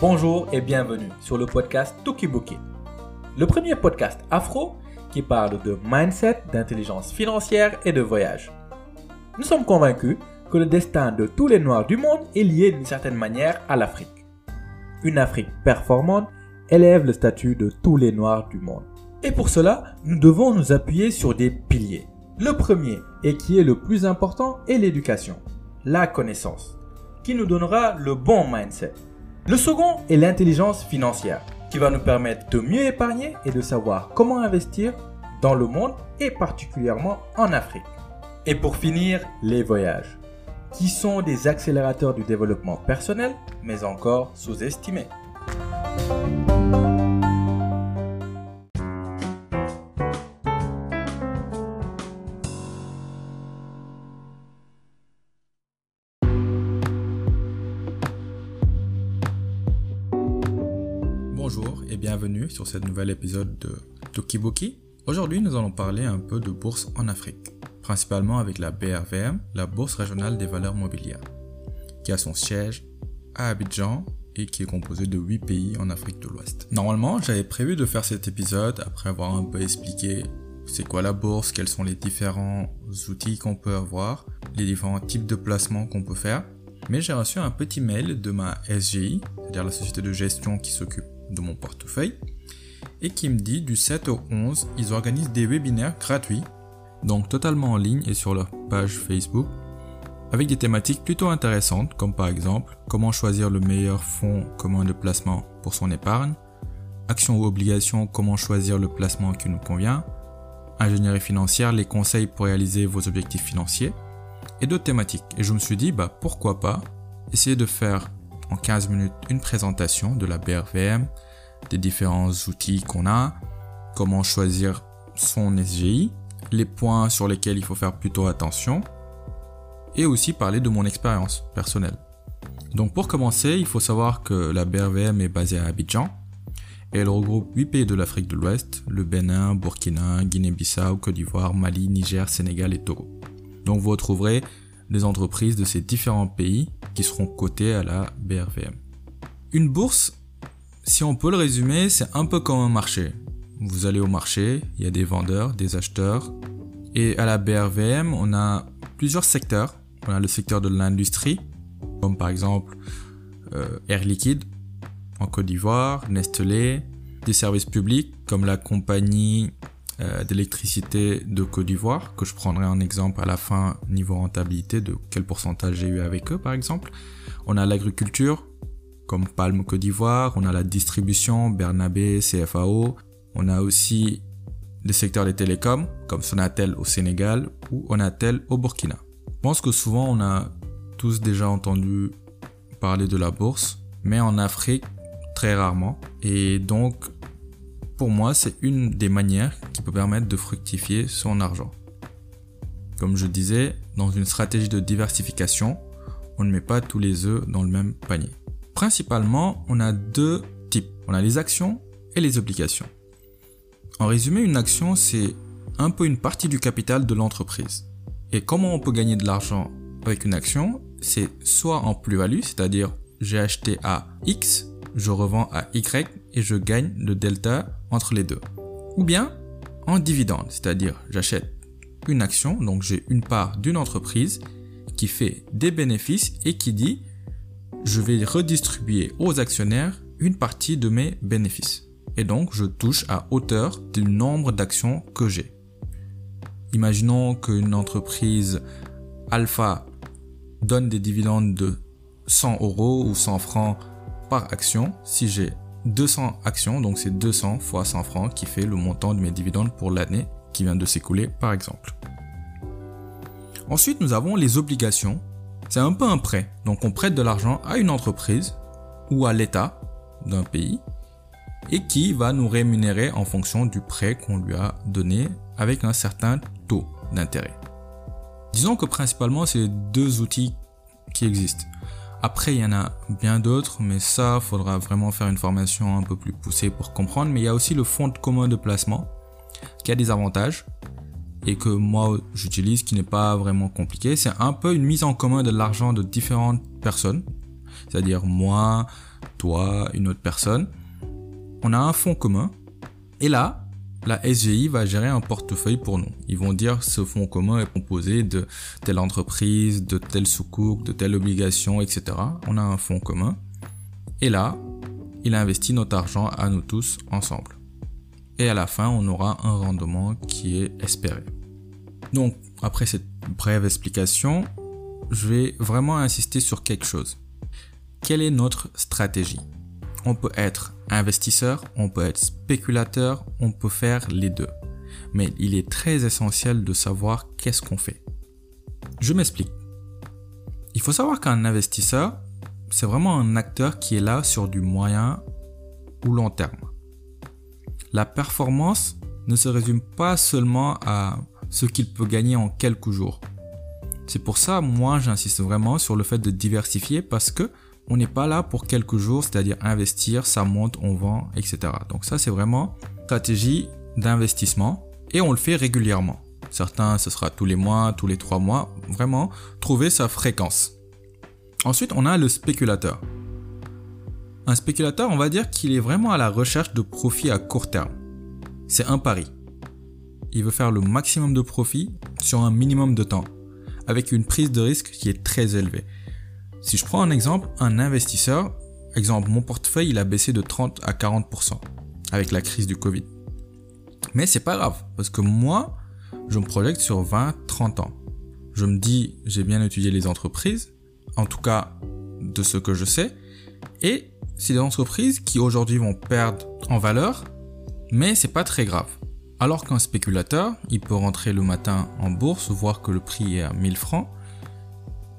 Bonjour et bienvenue sur le podcast Tokiboki, le premier podcast afro qui parle de mindset, d'intelligence financière et de voyage. Nous sommes convaincus que le destin de tous les Noirs du monde est lié d'une certaine manière à l'Afrique. Une Afrique performante élève le statut de tous les Noirs du monde. Et pour cela, nous devons nous appuyer sur des piliers. Le premier, et qui est le plus important, est l'éducation, la connaissance, qui nous donnera le bon mindset. Le second est l'intelligence financière, qui va nous permettre de mieux épargner et de savoir comment investir dans le monde et particulièrement en Afrique. Et pour finir, les voyages, qui sont des accélérateurs du développement personnel, mais encore sous-estimés. Sur ce nouvel épisode de Tokiboki. Aujourd'hui, nous allons parler un peu de bourse en Afrique, principalement avec la BRVM, la Bourse régionale des valeurs mobilières, qui a son siège à Abidjan et qui est composée de 8 pays en Afrique de l'Ouest. Normalement, j'avais prévu de faire cet épisode après avoir un peu expliqué c'est quoi la bourse, quels sont les différents outils qu'on peut avoir, les différents types de placements qu'on peut faire. Mais j'ai reçu un petit mail de ma SGI, c'est-à-dire la société de gestion qui s'occupe de mon portefeuille, et qui me dit du 7 au 11, ils organisent des webinaires gratuits, donc totalement en ligne et sur leur page Facebook, avec des thématiques plutôt intéressantes, comme par exemple comment choisir le meilleur fonds commun de placement pour son épargne, actions ou obligations, comment choisir le placement qui nous convient, ingénierie financière, les conseils pour réaliser vos objectifs financiers, et d'autres thématiques. Et je me suis dit, bah pourquoi pas essayer de faire en 15 minutes une présentation de la BRVM, des différents outils qu'on a, comment choisir son SGI, les points sur lesquels il faut faire plutôt attention, et aussi parler de mon expérience personnelle. Donc pour commencer, il faut savoir que la BRVM est basée à Abidjan, et elle regroupe 8 pays de l'Afrique de l'Ouest, le Bénin, Burkina, Guinée-Bissau, Côte d'Ivoire, Mali, Niger, Sénégal et Togo. Donc vous retrouverez des entreprises de ces différents pays qui seront cotées à la BRVM. Une bourse, si on peut le résumer, c'est un peu comme un marché. Vous allez au marché, il y a des vendeurs, des acheteurs, et à la BRVM, on a plusieurs secteurs. On a le secteur de l'industrie, comme par exemple euh, Air Liquide en Côte d'Ivoire, Nestlé, des services publics comme la compagnie euh, d'électricité de Côte d'Ivoire, que je prendrai en exemple à la fin niveau rentabilité de quel pourcentage j'ai eu avec eux par exemple. On a l'agriculture, comme Palme Côte d'Ivoire, on a la distribution, Bernabé, CFAO, on a aussi le secteur des télécoms, comme Sonatel au Sénégal ou Onatel au Burkina. Je pense que souvent on a tous déjà entendu parler de la bourse, mais en Afrique, très rarement. Et donc, pour moi, c'est une des manières qui peut permettre de fructifier son argent. Comme je disais, dans une stratégie de diversification, on ne met pas tous les œufs dans le même panier. Principalement, on a deux types. On a les actions et les obligations. En résumé, une action, c'est un peu une partie du capital de l'entreprise. Et comment on peut gagner de l'argent avec une action? C'est soit en plus-value, c'est-à-dire j'ai acheté à X, je revends à Y et je gagne le delta entre les deux. Ou bien en dividende, c'est-à-dire j'achète une action, donc j'ai une part d'une entreprise qui fait des bénéfices et qui dit je vais redistribuer aux actionnaires une partie de mes bénéfices. Et donc je touche à hauteur du nombre d'actions que j'ai. Imaginons qu'une entreprise alpha donne des dividendes de 100 euros ou 100 francs par action. Si j'ai 200 actions, donc c'est 200 fois 100 francs qui fait le montant de mes dividendes pour l'année qui vient de s'écouler par exemple. Ensuite, nous avons les obligations. C'est un peu un prêt. Donc on prête de l'argent à une entreprise ou à l'État d'un pays et qui va nous rémunérer en fonction du prêt qu'on lui a donné avec un certain taux d'intérêt. Disons que principalement c'est deux outils qui existent. Après, il y en a bien d'autres, mais ça, faudra vraiment faire une formation un peu plus poussée pour comprendre. Mais il y a aussi le fonds commun de placement, qui a des avantages, et que moi j'utilise, qui n'est pas vraiment compliqué. C'est un peu une mise en commun de l'argent de différentes personnes. c'est-à-dire moi, toi, une autre personne. On a un fonds commun. Et là, la SGI va gérer un portefeuille pour nous. Ils vont dire ce fonds commun est composé de telle entreprise, de telle soukouk, de telle obligation, etc. On a un fonds commun. Et là, il investit notre argent à nous tous ensemble. Et à la fin, on aura un rendement qui est espéré. Donc, après cette brève explication, je vais vraiment insister sur quelque chose. Quelle est notre stratégie? On peut être investisseur, on peut être spéculateur, on peut faire les deux. Mais il est très essentiel de savoir qu'est-ce qu'on fait. Je m'explique. Il faut savoir qu'un investisseur, c'est vraiment un acteur qui est là sur du moyen ou long terme. La performance ne se résume pas seulement à ce qu'il peut gagner en quelques jours. C'est pour ça, moi, j'insiste vraiment sur le fait de diversifier parce que on n'est pas là pour quelques jours, c'est-à-dire investir, ça monte, on vend, etc. Donc ça, c'est vraiment stratégie d'investissement et on le fait régulièrement. Certains, ce sera tous les mois, tous les trois mois. Vraiment, trouver sa fréquence. Ensuite, on a le spéculateur. Un spéculateur, on va dire qu'il est vraiment à la recherche de profit à court terme. C'est un pari il veut faire le maximum de profit sur un minimum de temps, avec une prise de risque qui est très élevée. Si je prends un exemple, un investisseur, exemple, mon portefeuille, il a baissé de 30 à 40% avec la crise du Covid. Mais c'est pas grave, parce que moi, je me projette sur 20, 30 ans. Je me dis, j'ai bien étudié les entreprises, en tout cas de ce que je sais, et c'est des entreprises qui aujourd'hui vont perdre en valeur, mais c'est pas très grave. Alors qu'un spéculateur, il peut rentrer le matin en bourse, voir que le prix est à 1000 francs,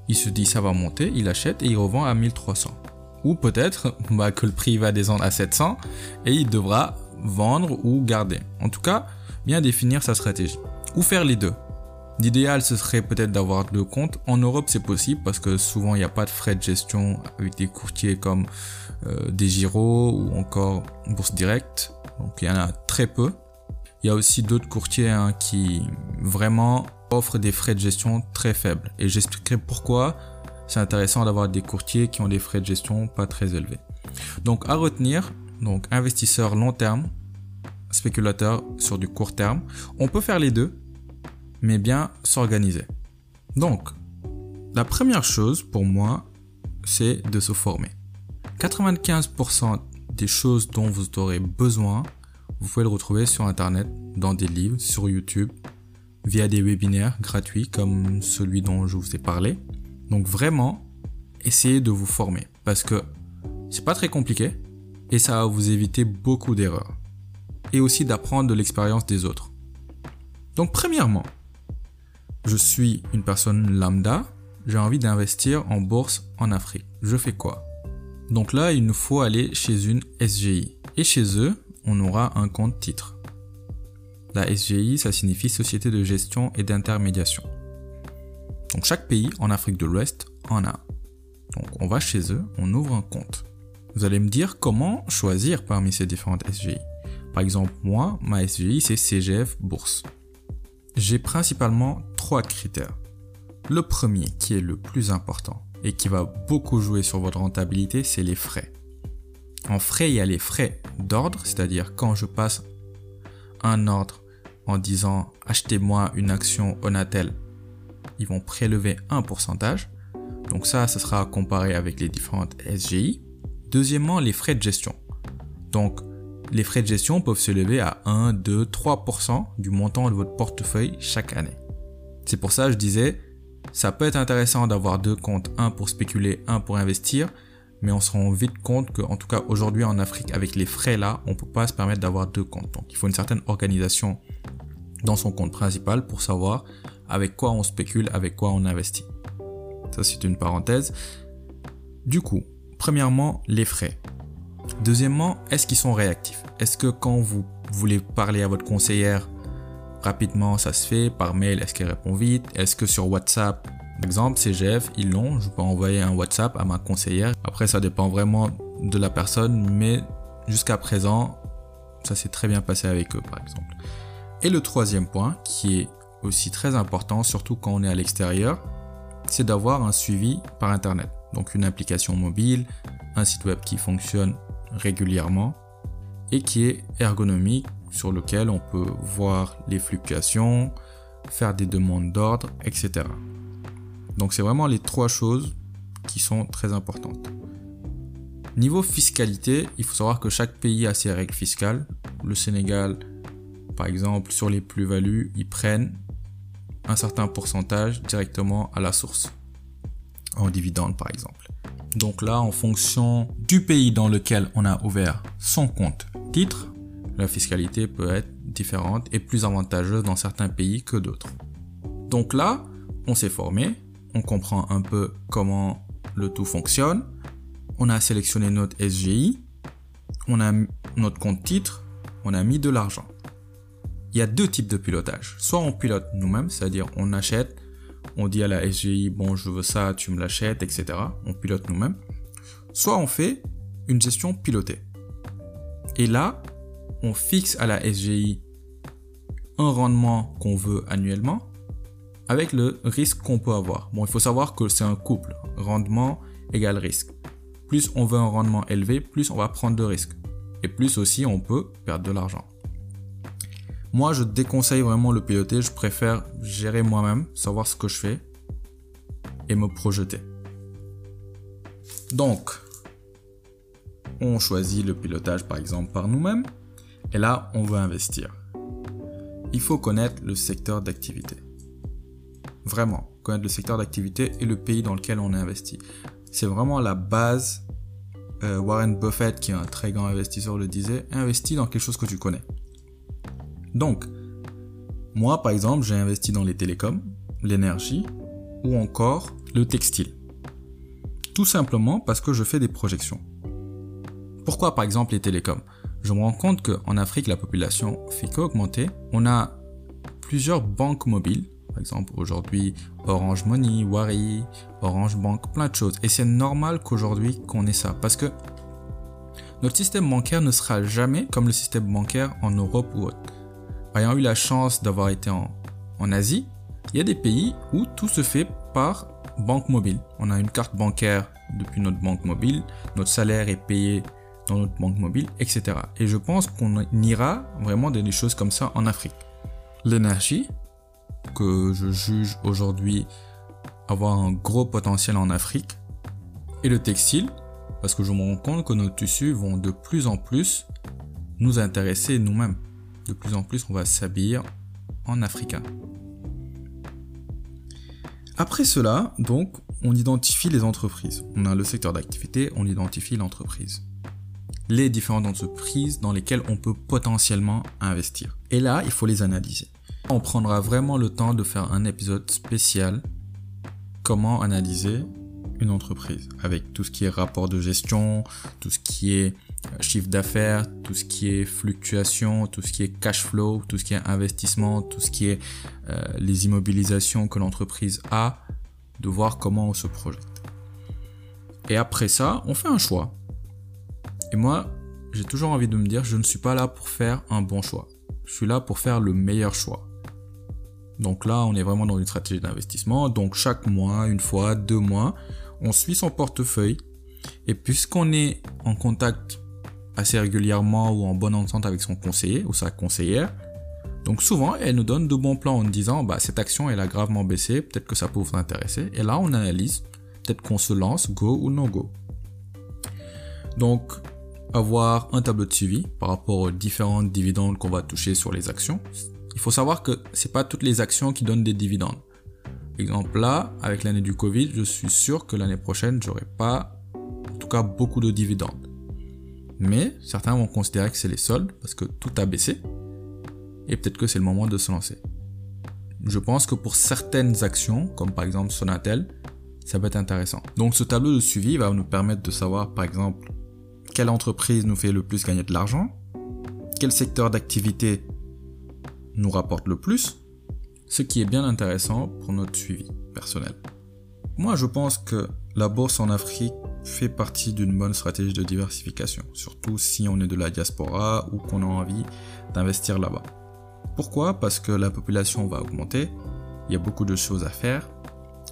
il se dit ça va monter, il achète et il revend à 1300. Ou peut-être bah, que le prix va descendre à 700 et il devra vendre ou garder. En tout cas, bien définir sa stratégie. Ou faire les deux. L'idéal, ce serait peut-être d'avoir deux comptes. En Europe, c'est possible parce que souvent, il n'y a pas de frais de gestion avec des courtiers comme euh, des Giro ou encore Bourse Directe. Donc, il y en a très peu. Il y a aussi d'autres courtiers hein, qui vraiment offrent des frais de gestion très faibles. Et j'expliquerai pourquoi c'est intéressant d'avoir des courtiers qui ont des frais de gestion pas très élevés. Donc à retenir, donc investisseur long terme, spéculateur sur du court terme. On peut faire les deux, mais bien s'organiser. Donc, la première chose pour moi, c'est de se former. 95% des choses dont vous aurez besoin vous pouvez le retrouver sur Internet, dans des livres, sur YouTube, via des webinaires gratuits comme celui dont je vous ai parlé. Donc vraiment, essayez de vous former parce que c'est pas très compliqué et ça va vous éviter beaucoup d'erreurs. Et aussi d'apprendre de l'expérience des autres. Donc premièrement, je suis une personne lambda, j'ai envie d'investir en bourse en Afrique. Je fais quoi? Donc là, il nous faut aller chez une SGI. Et chez eux, on aura un compte titre. La SGI, ça signifie Société de gestion et d'intermédiation. Donc chaque pays en Afrique de l'Ouest en a. Donc on va chez eux, on ouvre un compte. Vous allez me dire comment choisir parmi ces différentes SGI. Par exemple, moi, ma SGI, c'est CGF Bourse. J'ai principalement trois critères. Le premier, qui est le plus important et qui va beaucoup jouer sur votre rentabilité, c'est les frais. En frais, il y a les frais d'ordre, c'est-à-dire quand je passe un ordre en disant achetez-moi une action Onatel, ils vont prélever un pourcentage. Donc ça, ce sera comparé avec les différentes SGI. Deuxièmement, les frais de gestion. Donc, les frais de gestion peuvent se lever à 1, 2, 3% du montant de votre portefeuille chaque année. C'est pour ça que je disais, ça peut être intéressant d'avoir deux comptes, un pour spéculer, un pour investir, mais on se rend vite compte qu'en tout cas aujourd'hui en Afrique, avec les frais là, on peut pas se permettre d'avoir deux comptes. Donc il faut une certaine organisation dans son compte principal pour savoir avec quoi on spécule, avec quoi on investit. Ça c'est une parenthèse. Du coup, premièrement, les frais. Deuxièmement, est-ce qu'ils sont réactifs? Est-ce que quand vous voulez parler à votre conseillère rapidement, ça se fait Par mail, est-ce qu'elle répond vite? Est-ce que sur WhatsApp, par exemple, CGF, ils l'ont. Je peux envoyer un WhatsApp à ma conseillère. Après, ça dépend vraiment de la personne, mais jusqu'à présent, ça s'est très bien passé avec eux, par exemple. Et le troisième point, qui est aussi très important, surtout quand on est à l'extérieur, c'est d'avoir un suivi par Internet. Donc une application mobile, un site web qui fonctionne régulièrement et qui est ergonomique sur lequel on peut voir les fluctuations, faire des demandes d'ordre, etc. Donc c'est vraiment les trois choses qui sont très importantes. Niveau fiscalité, il faut savoir que chaque pays a ses règles fiscales. Le Sénégal, par exemple, sur les plus-values, ils prennent un certain pourcentage directement à la source, en dividende par exemple. Donc là, en fonction du pays dans lequel on a ouvert son compte titre, la fiscalité peut être différente et plus avantageuse dans certains pays que d'autres. Donc là, on s'est formé, on comprend un peu comment le tout fonctionne, on a sélectionné notre SGI, on a notre compte titre, on a mis de l'argent. Il y a deux types de pilotage. Soit on pilote nous-mêmes, c'est-à-dire on achète, on dit à la SGI, bon, je veux ça, tu me l'achètes, etc. On pilote nous-mêmes. Soit on fait une gestion pilotée. Et là, on fixe à la SGI un rendement qu'on veut annuellement avec le risque qu'on peut avoir. Bon, il faut savoir que c'est un couple. Rendement égale risque. Plus on veut un rendement élevé, plus on va prendre de risques. Et plus aussi on peut perdre de l'argent. Moi, je déconseille vraiment le piloter. Je préfère gérer moi-même, savoir ce que je fais et me projeter. Donc, on choisit le pilotage par exemple par nous-mêmes. Et là, on veut investir. Il faut connaître le secteur d'activité. Vraiment, connaître le secteur d'activité et le pays dans lequel on investit. C'est vraiment la base. Euh, Warren Buffett, qui est un très grand investisseur, le disait, investis dans quelque chose que tu connais. Donc, moi, par exemple, j'ai investi dans les télécoms, l'énergie ou encore le textile. Tout simplement parce que je fais des projections. Pourquoi, par exemple, les télécoms? Je me rends compte qu'en Afrique, la population fait qu'augmenter. On a plusieurs banques mobiles. Par exemple, aujourd'hui, Orange Money, Wari, Orange Bank, plein de choses. Et c'est normal qu'aujourd'hui qu'on ait ça. Parce que notre système bancaire ne sera jamais comme le système bancaire en Europe ou autre. Ayant eu la chance d'avoir été en, Asie, il y a des pays où tout se fait par banque mobile. On a une carte bancaire depuis notre banque mobile, notre salaire est payé dans notre banque mobile, etc. Et je pense qu'on ira vraiment dans des choses comme ça en Afrique. L'énergie, que je juge aujourd'hui avoir un gros potentiel en Afrique, et le textile, parce que je me rends compte que nos tissus vont de plus en plus nous intéresser nous-mêmes. De plus en plus, on va s'habiller en africain. Après cela, donc, on identifie les entreprises. On a le secteur d'activité, on identifie l'entreprise les différentes entreprises dans lesquelles on peut potentiellement investir. Et là, il faut les analyser. On prendra vraiment le temps de faire un épisode spécial comment analyser une entreprise avec tout ce qui est rapport de gestion, tout ce qui est chiffre d'affaires, tout ce qui est fluctuation, tout ce qui est cash flow, tout ce qui est investissement, tout ce qui est euh, les immobilisations que l'entreprise a, de voir comment on se projette. Et après ça, on fait un choix. Et moi, j'ai toujours envie de me dire, je ne suis pas là pour faire un bon choix. Je suis là pour faire le meilleur choix. Donc là, on est vraiment dans une stratégie d'investissement. Donc chaque mois, une fois, deux mois, on suit son portefeuille. Et puisqu'on est en contact assez régulièrement ou en bonne entente avec son conseiller ou sa conseillère, donc souvent, elle nous donne de bons plans en disant, bah, cette action, elle a gravement baissé, peut-être que ça peut vous intéresser. Et là, on analyse, peut-être qu'on se lance, go ou no go. Donc, avoir un tableau de suivi par rapport aux différentes dividendes qu'on va toucher sur les actions. Il faut savoir que c'est pas toutes les actions qui donnent des dividendes. Exemple là, avec l'année du Covid, je suis sûr que l'année prochaine, j'aurai pas, en tout cas, beaucoup de dividendes. Mais certains vont considérer que c'est les soldes parce que tout a baissé et peut-être que c'est le moment de se lancer. Je pense que pour certaines actions, comme par exemple Sonatel, ça va être intéressant. Donc ce tableau de suivi va nous permettre de savoir par exemple quelle entreprise nous fait le plus gagner de l'argent Quel secteur d'activité nous rapporte le plus Ce qui est bien intéressant pour notre suivi personnel. Moi, je pense que la bourse en Afrique fait partie d'une bonne stratégie de diversification, surtout si on est de la diaspora ou qu'on a envie d'investir là-bas. Pourquoi? Parce que la population va augmenter, il y a beaucoup de choses à faire,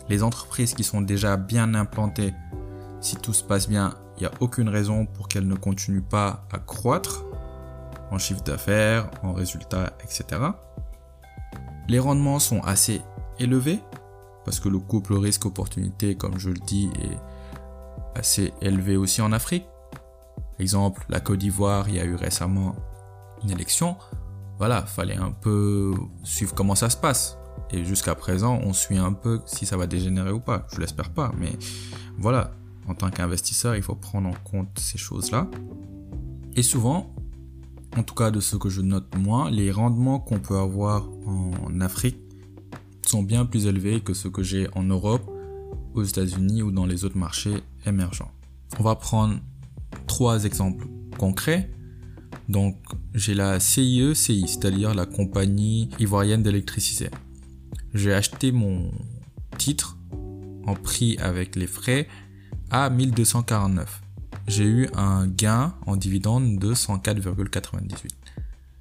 les entreprises qui sont déjà bien implantées Si tout se passe bien, il n'y a aucune raison pour qu'elle ne continue pas à croître en chiffre d'affaires, en résultats, etc. Les rendements sont assez élevés parce que le couple risque-opportunité, comme je le dis, est assez élevé aussi en Afrique. Exemple, la Côte d'Ivoire, il y a eu récemment une élection. Voilà, fallait un peu suivre comment ça se passe. Et jusqu'à présent, on suit un peu si ça va dégénérer ou pas. Je l'espère pas, mais voilà, en tant qu'investisseur, il faut prendre en compte ces choses-là. Et souvent, en tout cas de ce que je note moi, les rendements qu'on peut avoir en Afrique sont bien plus élevés que ceux que j'ai en Europe, aux États-Unis ou dans les autres marchés émergents. On va prendre trois exemples concrets. Donc, j'ai la CIE CI, c'est-à-dire la compagnie ivoirienne d'électricité. J'ai acheté mon titre en prix avec les frais à 1249 j'ai eu un gain en dividende de 104,98.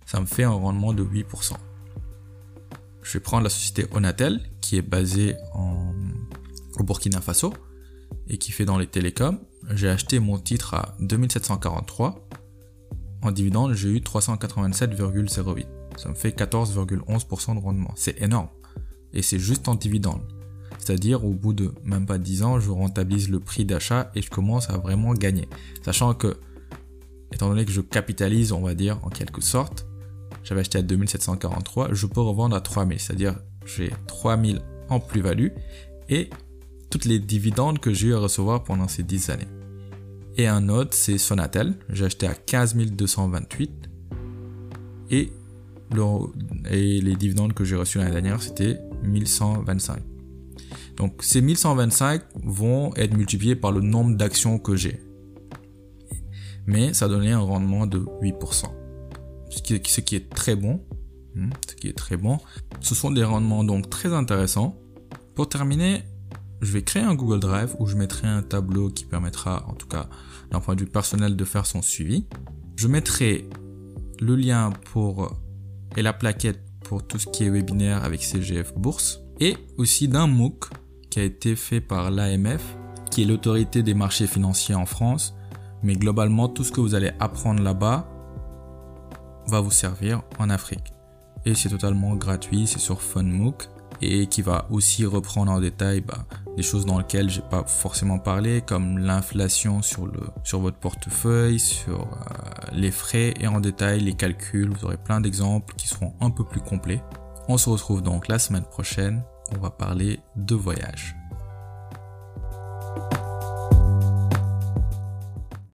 Ça me fait un rendement de 8%. Je vais prendre la société Onatel, qui est basée au Burkina Faso et qui fait dans les télécoms. J'ai acheté mon titre à 2743. En dividende, j'ai eu 387,08. Ça me fait 14,11% de rendement. C'est énorme. Et c'est juste en dividende. C'est-à-dire, au bout de même pas 10 ans, je rentabilise le prix d'achat et je commence à vraiment gagner. Sachant que, étant donné que je capitalise, on va dire, en quelque sorte, j'avais acheté à 2743, je peux revendre à 3000. C'est-à-dire, j'ai 3000 en plus-value et toutes les dividendes que j'ai eu à recevoir pendant ces 10 années. Et un autre, c'est Sonatel. J'ai acheté à 15 228 et, et les dividendes que j'ai reçus l'année dernière, c'était 1125. Donc ces 1125 vont être multipliés par le nombre d'actions que j'ai. Mais ça donnait un rendement de 8%. Ce qui, est très bon. Hmm, ce qui est très bon. Ce sont des rendements donc très intéressants. Pour terminer, je vais créer un Google Drive où je mettrai un tableau qui permettra, en tout cas d'un point de vue personnel, de faire son suivi. Je mettrai le lien pour et la plaquette pour tout ce qui est webinaire avec CGF Bourse et aussi d'un MOOC qui a été fait par l'AMF, qui est l'autorité des marchés financiers en France. Mais globalement, tout ce que vous allez apprendre là-bas va vous servir en Afrique. Et c'est totalement gratuit, c'est sur FunMOOC et qui va aussi reprendre en détail bah, des choses dans lesquelles j'ai pas forcément parlé, comme l'inflation sur le sur votre portefeuille, sur euh, les frais et en détail les calculs. Vous aurez plein d'exemples qui seront un peu plus complets. On se retrouve donc la semaine prochaine on va parler de voyage.